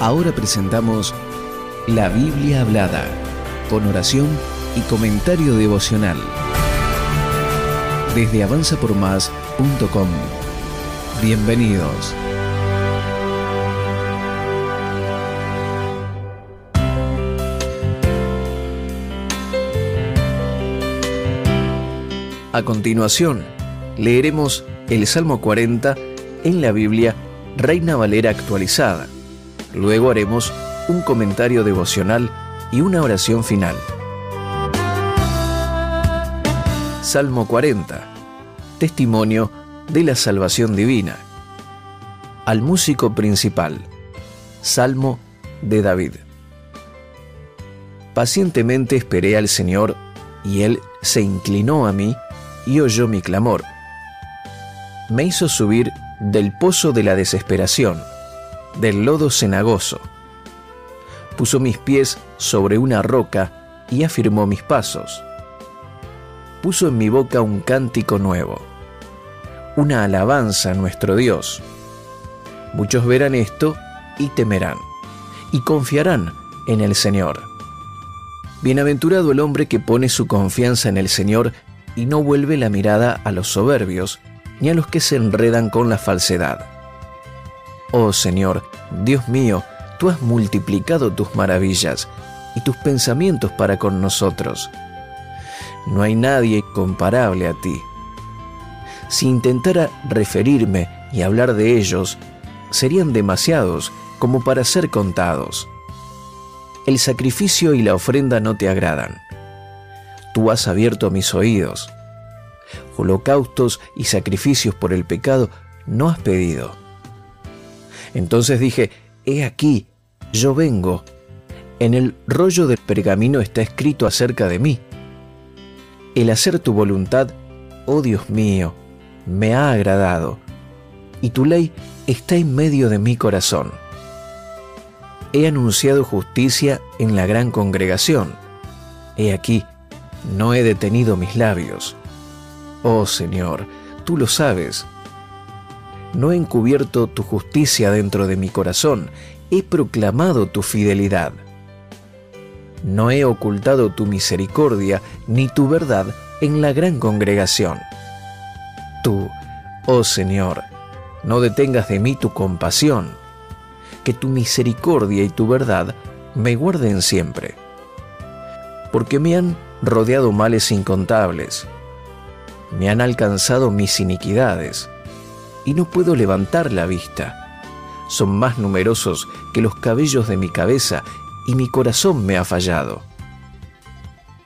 Ahora presentamos la Biblia hablada, con oración y comentario devocional. Desde avanzapormás.com. Bienvenidos. A continuación, leeremos el Salmo 40 en la Biblia Reina Valera actualizada Luego haremos un comentario devocional y una oración final. Salmo 40. Testimonio de la salvación divina. Al músico principal. Salmo de David. Pacientemente esperé al Señor, y Él se inclinó a mí y oyó mi clamor. Me hizo subir del pozo de la desesperación del lodo cenagoso. Puso mis pies sobre una roca y afirmó mis pasos. Puso en mi boca un cántico nuevo, una alabanza a nuestro Dios. Muchos verán esto y temerán, y confiarán en el Señor. Bienaventurado el hombre que pone su confianza en el Señor y no vuelve la mirada a los soberbios, ni a los que se enredan con la falsedad Oh Señor, Dios mío, tú has multiplicado tus maravillas y tus pensamientos para con nosotros. No hay nadie comparable a ti. Si intentara referirme y hablar de ellos, serían demasiados como para ser contados. El sacrificio y la ofrenda no te agradan. Tú has abierto mis oídos. Holocaustos y sacrificios por el pecado no has pedido. Entonces dije, He aquí, yo vengo. En el rollo del pergamino está escrito acerca de mí. El hacer tu voluntad, oh Dios mío, me ha agradado, y tu ley está en medio de mi corazón. He anunciado justicia en la gran congregación. He aquí, no he detenido mis labios. Oh Señor, tú lo sabes no he encubierto tu justicia dentro de mi corazón, he proclamado tu fidelidad. No he ocultado tu misericordia ni tu verdad en la gran congregación. Tú, oh Señor, no detengas de mí tu compasión, que tu misericordia y tu verdad me guarden siempre. Porque me han rodeado males incontables, me han alcanzado mis iniquidades y no puedo levantar la vista. Son más numerosos que los cabellos de mi cabeza y mi corazón me ha fallado.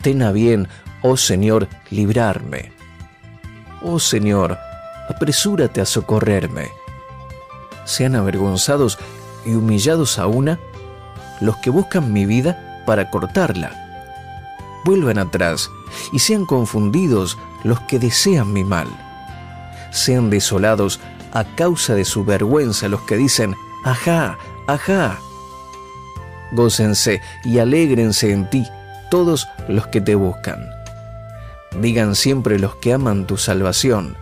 Ten a bien, oh Señor, librarme. Oh Señor, apresúrate a socorrerme. Sean avergonzados y humillados a una los que buscan mi vida para cortarla. Vuelvan atrás y sean confundidos los que desean mi mal sean desolados a causa de su vergüenza los que dicen, ajá, ajá. Gócense y alégrense en ti todos los que te buscan. Digan siempre los que aman tu salvación,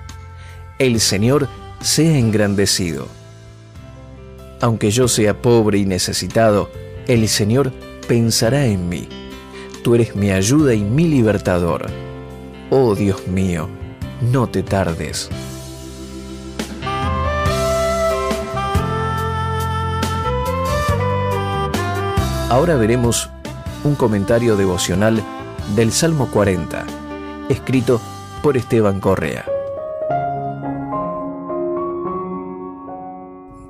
el Señor sea engrandecido. Aunque yo sea pobre y necesitado, el Señor pensará en mí. Tú eres mi ayuda y mi libertador. Oh Dios mío, no te tardes. Ahora veremos un comentario devocional del Salmo 40, escrito por Esteban Correa.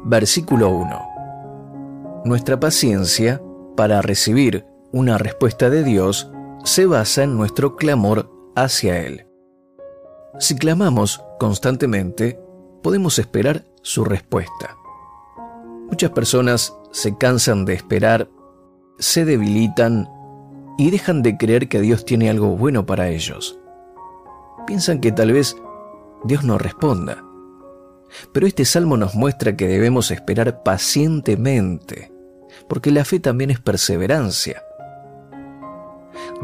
Versículo 1. Nuestra paciencia para recibir una respuesta de Dios se basa en nuestro clamor hacia Él. Si clamamos constantemente, podemos esperar su respuesta. Muchas personas se cansan de esperar se debilitan y dejan de creer que Dios tiene algo bueno para ellos. Piensan que tal vez Dios no responda. Pero este salmo nos muestra que debemos esperar pacientemente, porque la fe también es perseverancia.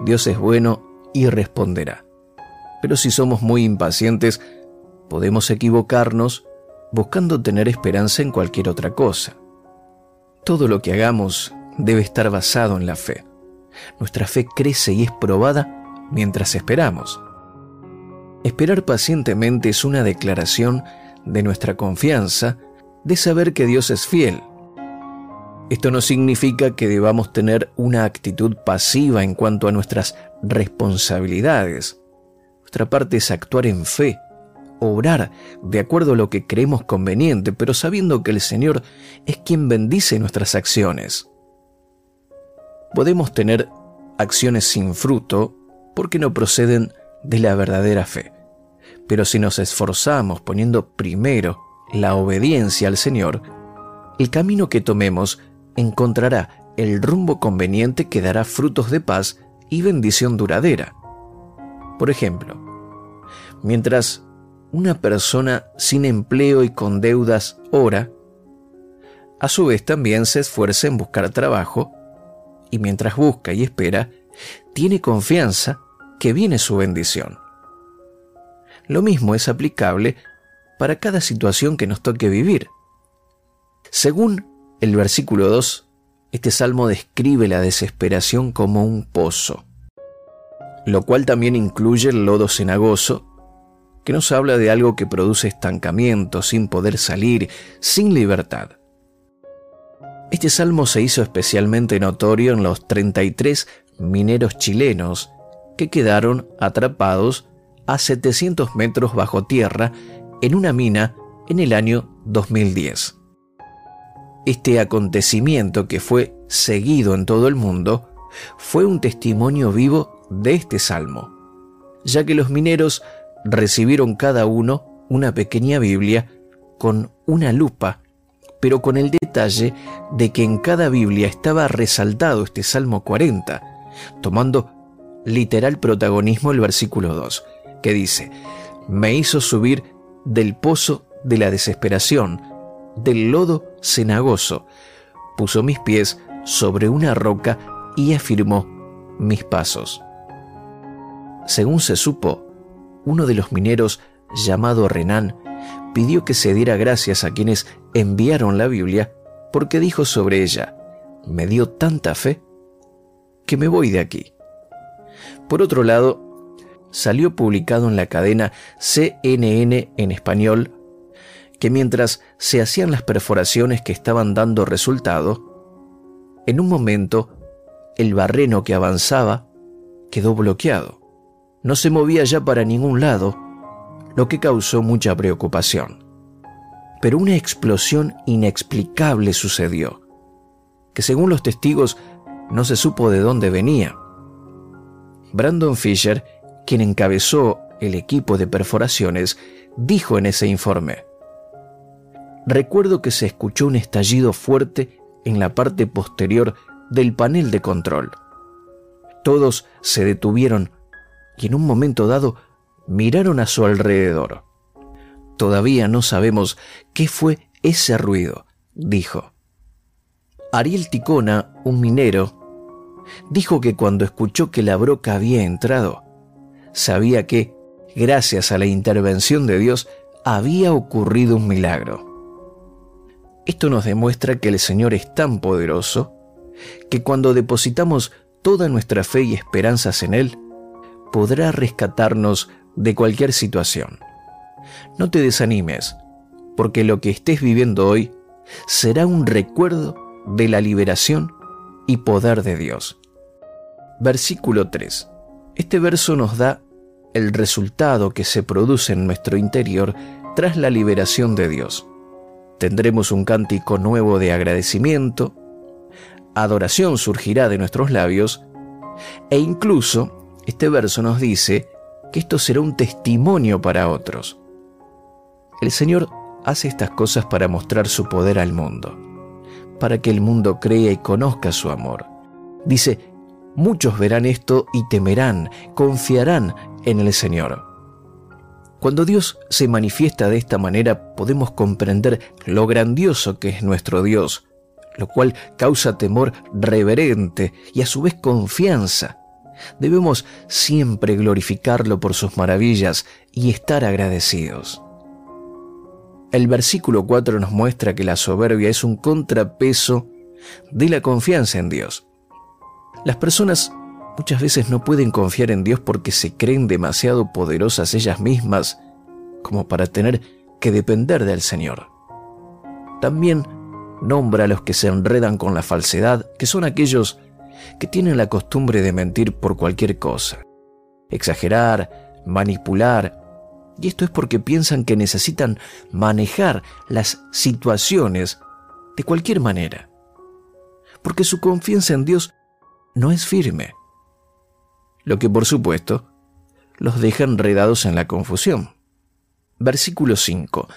Dios es bueno y responderá. Pero si somos muy impacientes, podemos equivocarnos buscando tener esperanza en cualquier otra cosa. Todo lo que hagamos debe estar basado en la fe. Nuestra fe crece y es probada mientras esperamos. Esperar pacientemente es una declaración de nuestra confianza de saber que Dios es fiel. Esto no significa que debamos tener una actitud pasiva en cuanto a nuestras responsabilidades. Nuestra parte es actuar en fe, obrar de acuerdo a lo que creemos conveniente, pero sabiendo que el Señor es quien bendice nuestras acciones. Podemos tener acciones sin fruto porque no proceden de la verdadera fe. Pero si nos esforzamos poniendo primero la obediencia al Señor, el camino que tomemos encontrará el rumbo conveniente que dará frutos de paz y bendición duradera. Por ejemplo, mientras una persona sin empleo y con deudas ora, a su vez también se esfuerza en buscar trabajo y mientras busca y espera, tiene confianza que viene su bendición. Lo mismo es aplicable para cada situación que nos toque vivir. Según el versículo 2, este salmo describe la desesperación como un pozo, lo cual también incluye el lodo cenagoso que nos habla de algo que produce estancamiento, sin poder salir, sin libertad. Este salmo se hizo especialmente notorio en los 33 mineros chilenos que quedaron atrapados a 700 metros bajo tierra en una mina en el año 2010. Este acontecimiento que fue seguido en todo el mundo fue un testimonio vivo de este salmo, ya que los mineros recibieron cada uno una pequeña Biblia con una lupa, pero con el detalle de que en cada Biblia estaba resaltado este Salmo 40, tomando literal protagonismo el versículo 2, que dice, me hizo subir del pozo de la desesperación, del lodo cenagoso, puso mis pies sobre una roca y afirmó mis pasos. Según se supo, uno de los mineros, llamado Renan, pidió que se diera gracias a quienes enviaron la Biblia porque dijo sobre ella, me dio tanta fe que me voy de aquí. Por otro lado, salió publicado en la cadena CNN en español que mientras se hacían las perforaciones que estaban dando resultado, en un momento el barreno que avanzaba quedó bloqueado no se movía ya para ningún lado, lo que causó mucha preocupación. Pero una explosión inexplicable sucedió, que según los testigos no se supo de dónde venía. Brandon Fisher, quien encabezó el equipo de perforaciones, dijo en ese informe, Recuerdo que se escuchó un estallido fuerte en la parte posterior del panel de control. Todos se detuvieron y en un momento dado miraron a su alrededor. Todavía no sabemos qué fue ese ruido, dijo. Ariel Ticona, un minero, dijo que cuando escuchó que la broca había entrado, sabía que, gracias a la intervención de Dios, había ocurrido un milagro. Esto nos demuestra que el Señor es tan poderoso que cuando depositamos toda nuestra fe y esperanzas en Él, podrá rescatarnos de cualquier situación. No te desanimes, porque lo que estés viviendo hoy será un recuerdo de la liberación y poder de Dios. Versículo 3. Este verso nos da el resultado que se produce en nuestro interior tras la liberación de Dios. Tendremos un cántico nuevo de agradecimiento, adoración surgirá de nuestros labios e incluso este verso nos dice que esto será un testimonio para otros. El Señor hace estas cosas para mostrar su poder al mundo, para que el mundo crea y conozca su amor. Dice, muchos verán esto y temerán, confiarán en el Señor. Cuando Dios se manifiesta de esta manera podemos comprender lo grandioso que es nuestro Dios, lo cual causa temor reverente y a su vez confianza Debemos siempre glorificarlo por sus maravillas y estar agradecidos. El versículo 4 nos muestra que la soberbia es un contrapeso de la confianza en Dios. Las personas muchas veces no pueden confiar en Dios porque se creen demasiado poderosas ellas mismas como para tener que depender del Señor. También nombra a los que se enredan con la falsedad, que son aquellos que tienen la costumbre de mentir por cualquier cosa, exagerar, manipular, y esto es porque piensan que necesitan manejar las situaciones de cualquier manera, porque su confianza en Dios no es firme, lo que por supuesto los deja enredados en la confusión. Versículo 5.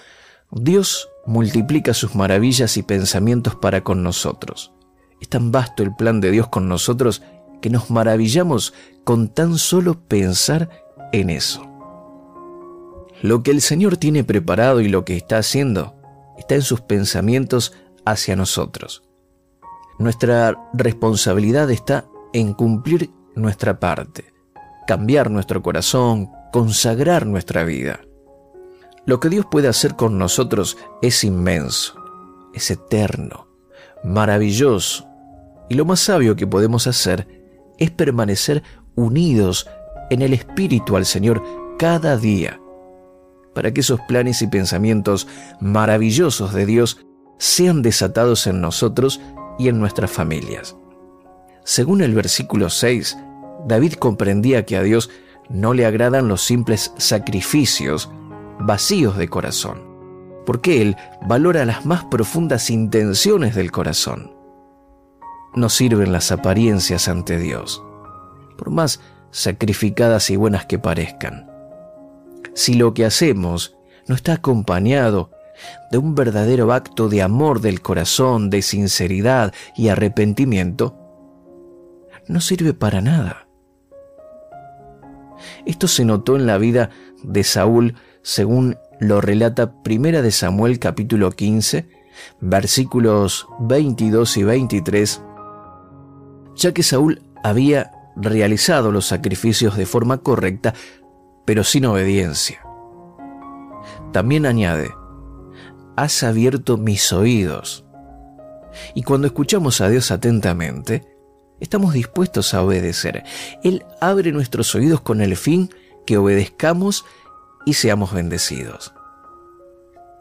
Dios multiplica sus maravillas y pensamientos para con nosotros. Es tan vasto el plan de Dios con nosotros que nos maravillamos con tan solo pensar en eso. Lo que el Señor tiene preparado y lo que está haciendo está en sus pensamientos hacia nosotros. Nuestra responsabilidad está en cumplir nuestra parte, cambiar nuestro corazón, consagrar nuestra vida. Lo que Dios puede hacer con nosotros es inmenso, es eterno, maravilloso, y lo más sabio que podemos hacer es permanecer unidos en el Espíritu al Señor cada día, para que esos planes y pensamientos maravillosos de Dios sean desatados en nosotros y en nuestras familias. Según el versículo 6, David comprendía que a Dios no le agradan los simples sacrificios vacíos de corazón, porque Él valora las más profundas intenciones del corazón no sirven las apariencias ante Dios, por más sacrificadas y buenas que parezcan. Si lo que hacemos no está acompañado de un verdadero acto de amor del corazón, de sinceridad y arrepentimiento, no sirve para nada. Esto se notó en la vida de Saúl según lo relata Primera de Samuel capítulo 15, versículos 22 y 23, ya que Saúl había realizado los sacrificios de forma correcta, pero sin obediencia. También añade, has abierto mis oídos. Y cuando escuchamos a Dios atentamente, estamos dispuestos a obedecer. Él abre nuestros oídos con el fin que obedezcamos y seamos bendecidos.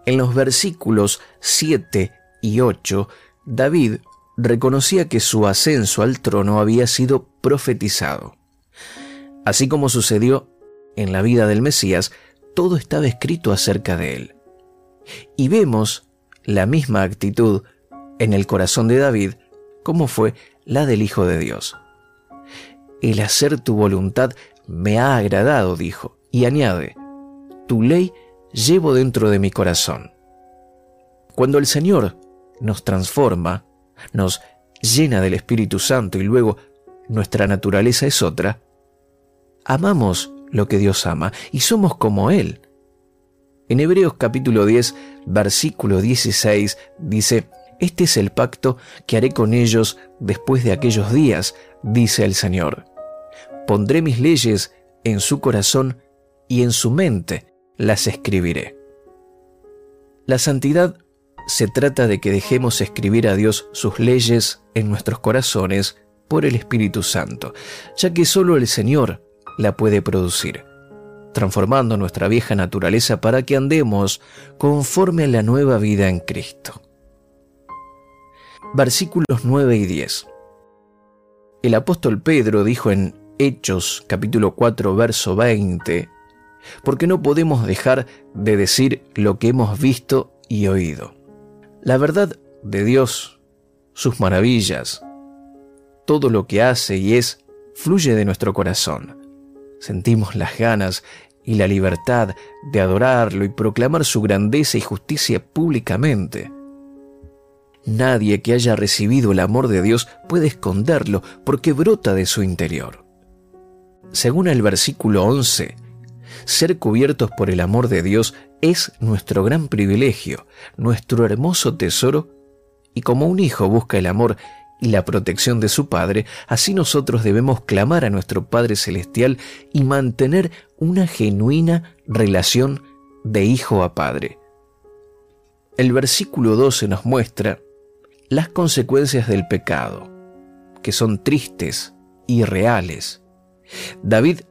En los versículos 7 y 8, David reconocía que su ascenso al trono había sido profetizado. Así como sucedió en la vida del Mesías, todo estaba escrito acerca de él. Y vemos la misma actitud en el corazón de David como fue la del Hijo de Dios. El hacer tu voluntad me ha agradado, dijo, y añade, tu ley llevo dentro de mi corazón. Cuando el Señor nos transforma, nos llena del Espíritu Santo y luego nuestra naturaleza es otra, amamos lo que Dios ama y somos como Él. En Hebreos capítulo 10, versículo 16 dice, Este es el pacto que haré con ellos después de aquellos días, dice el Señor. Pondré mis leyes en su corazón y en su mente las escribiré. La santidad se trata de que dejemos escribir a Dios sus leyes en nuestros corazones por el Espíritu Santo, ya que solo el Señor la puede producir, transformando nuestra vieja naturaleza para que andemos conforme a la nueva vida en Cristo. Versículos 9 y 10. El apóstol Pedro dijo en Hechos capítulo 4 verso 20, porque no podemos dejar de decir lo que hemos visto y oído. La verdad de Dios, sus maravillas, todo lo que hace y es, fluye de nuestro corazón. Sentimos las ganas y la libertad de adorarlo y proclamar su grandeza y justicia públicamente. Nadie que haya recibido el amor de Dios puede esconderlo porque brota de su interior. Según el versículo 11, ser cubiertos por el amor de Dios es nuestro gran privilegio, nuestro hermoso tesoro, y como un hijo busca el amor y la protección de su Padre, así nosotros debemos clamar a nuestro Padre Celestial y mantener una genuina relación de hijo a padre. El versículo 12 nos muestra las consecuencias del pecado, que son tristes y reales. David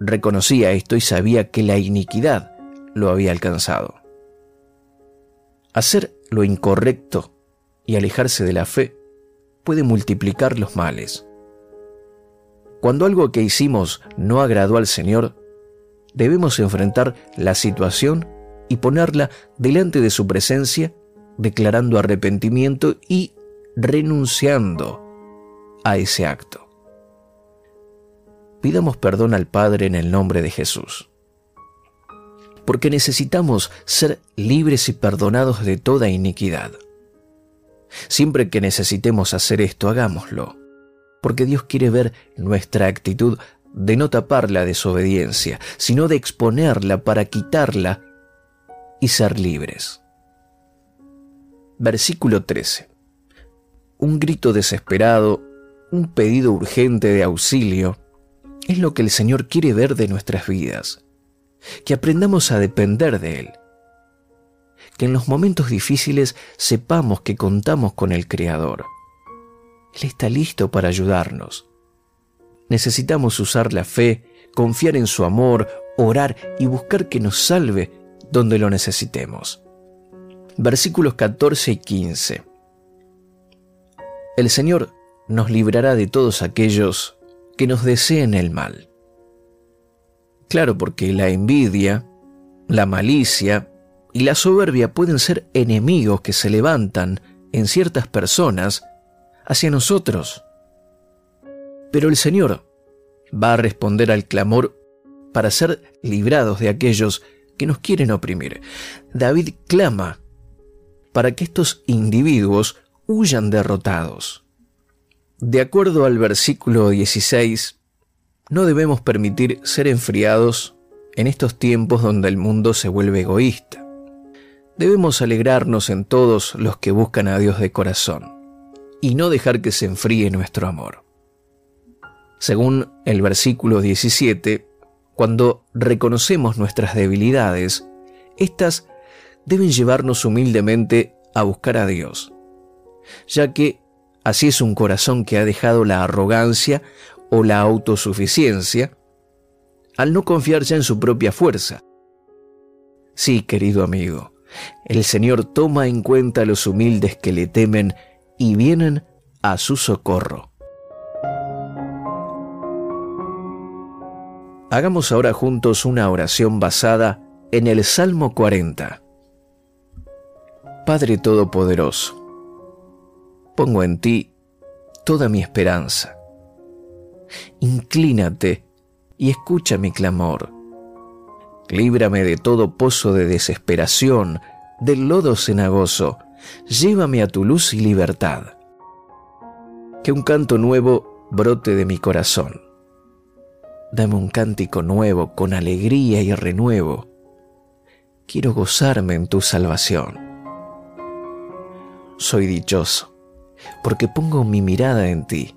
reconocía esto y sabía que la iniquidad lo había alcanzado. Hacer lo incorrecto y alejarse de la fe puede multiplicar los males. Cuando algo que hicimos no agradó al Señor, debemos enfrentar la situación y ponerla delante de su presencia, declarando arrepentimiento y renunciando a ese acto. Pidamos perdón al Padre en el nombre de Jesús. Porque necesitamos ser libres y perdonados de toda iniquidad. Siempre que necesitemos hacer esto, hagámoslo, porque Dios quiere ver nuestra actitud de no tapar la desobediencia, sino de exponerla para quitarla y ser libres. Versículo 13. Un grito desesperado, un pedido urgente de auxilio, es lo que el Señor quiere ver de nuestras vidas, que aprendamos a depender de Él que en los momentos difíciles sepamos que contamos con el Creador. Él está listo para ayudarnos. Necesitamos usar la fe, confiar en su amor, orar y buscar que nos salve donde lo necesitemos. Versículos 14 y 15. El Señor nos librará de todos aquellos que nos deseen el mal. Claro, porque la envidia, la malicia, y la soberbia pueden ser enemigos que se levantan en ciertas personas hacia nosotros. Pero el Señor va a responder al clamor para ser librados de aquellos que nos quieren oprimir. David clama para que estos individuos huyan derrotados. De acuerdo al versículo 16, no debemos permitir ser enfriados en estos tiempos donde el mundo se vuelve egoísta. Debemos alegrarnos en todos los que buscan a Dios de corazón y no dejar que se enfríe nuestro amor. Según el versículo 17, cuando reconocemos nuestras debilidades, éstas deben llevarnos humildemente a buscar a Dios, ya que así es un corazón que ha dejado la arrogancia o la autosuficiencia al no confiar ya en su propia fuerza. Sí, querido amigo, el Señor toma en cuenta a los humildes que le temen y vienen a su socorro. Hagamos ahora juntos una oración basada en el Salmo 40. Padre Todopoderoso, pongo en ti toda mi esperanza. Inclínate y escucha mi clamor Líbrame de todo pozo de desesperación, del lodo cenagoso. Llévame a tu luz y libertad. Que un canto nuevo brote de mi corazón. Dame un cántico nuevo con alegría y renuevo. Quiero gozarme en tu salvación. Soy dichoso, porque pongo mi mirada en ti.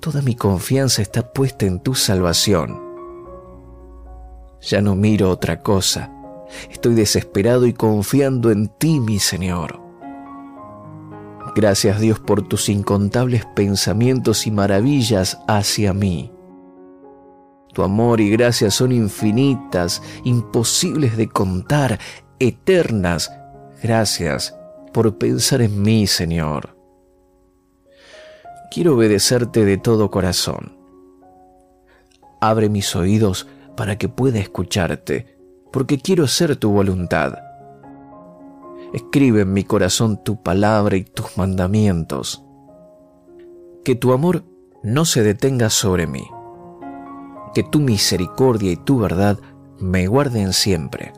Toda mi confianza está puesta en tu salvación ya no miro otra cosa. Estoy desesperado y confiando en ti, mi Señor. Gracias Dios por tus incontables pensamientos y maravillas hacia mí. Tu amor y gracia son infinitas, imposibles de contar, eternas. Gracias por pensar en mí, Señor. Quiero obedecerte de todo corazón. Abre mis oídos para que pueda escucharte, porque quiero hacer tu voluntad. Escribe en mi corazón tu palabra y tus mandamientos. Que tu amor no se detenga sobre mí. Que tu misericordia y tu verdad me guarden siempre.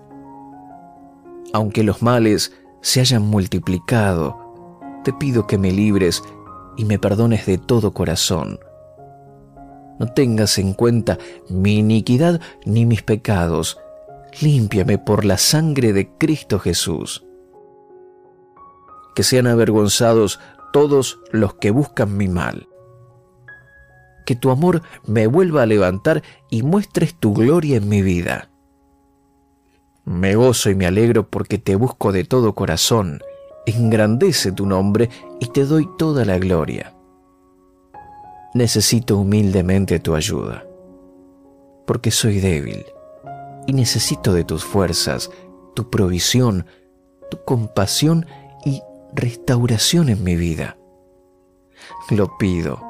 Aunque los males se hayan multiplicado, te pido que me libres y me perdones de todo corazón no tengas en cuenta mi iniquidad ni mis pecados. Límpiame por la sangre de Cristo Jesús. Que sean avergonzados todos los que buscan mi mal. Que tu amor me vuelva a levantar y muestres tu gloria en mi vida. Me gozo y me alegro porque te busco de todo corazón engrandece tu nombre y te doy toda la gloria. Necesito humildemente tu ayuda, porque soy débil y necesito de tus fuerzas, tu provisión, tu compasión y restauración en mi vida. Lo pido,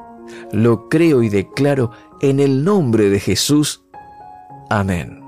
lo creo y declaro en el nombre de Jesús. Amén.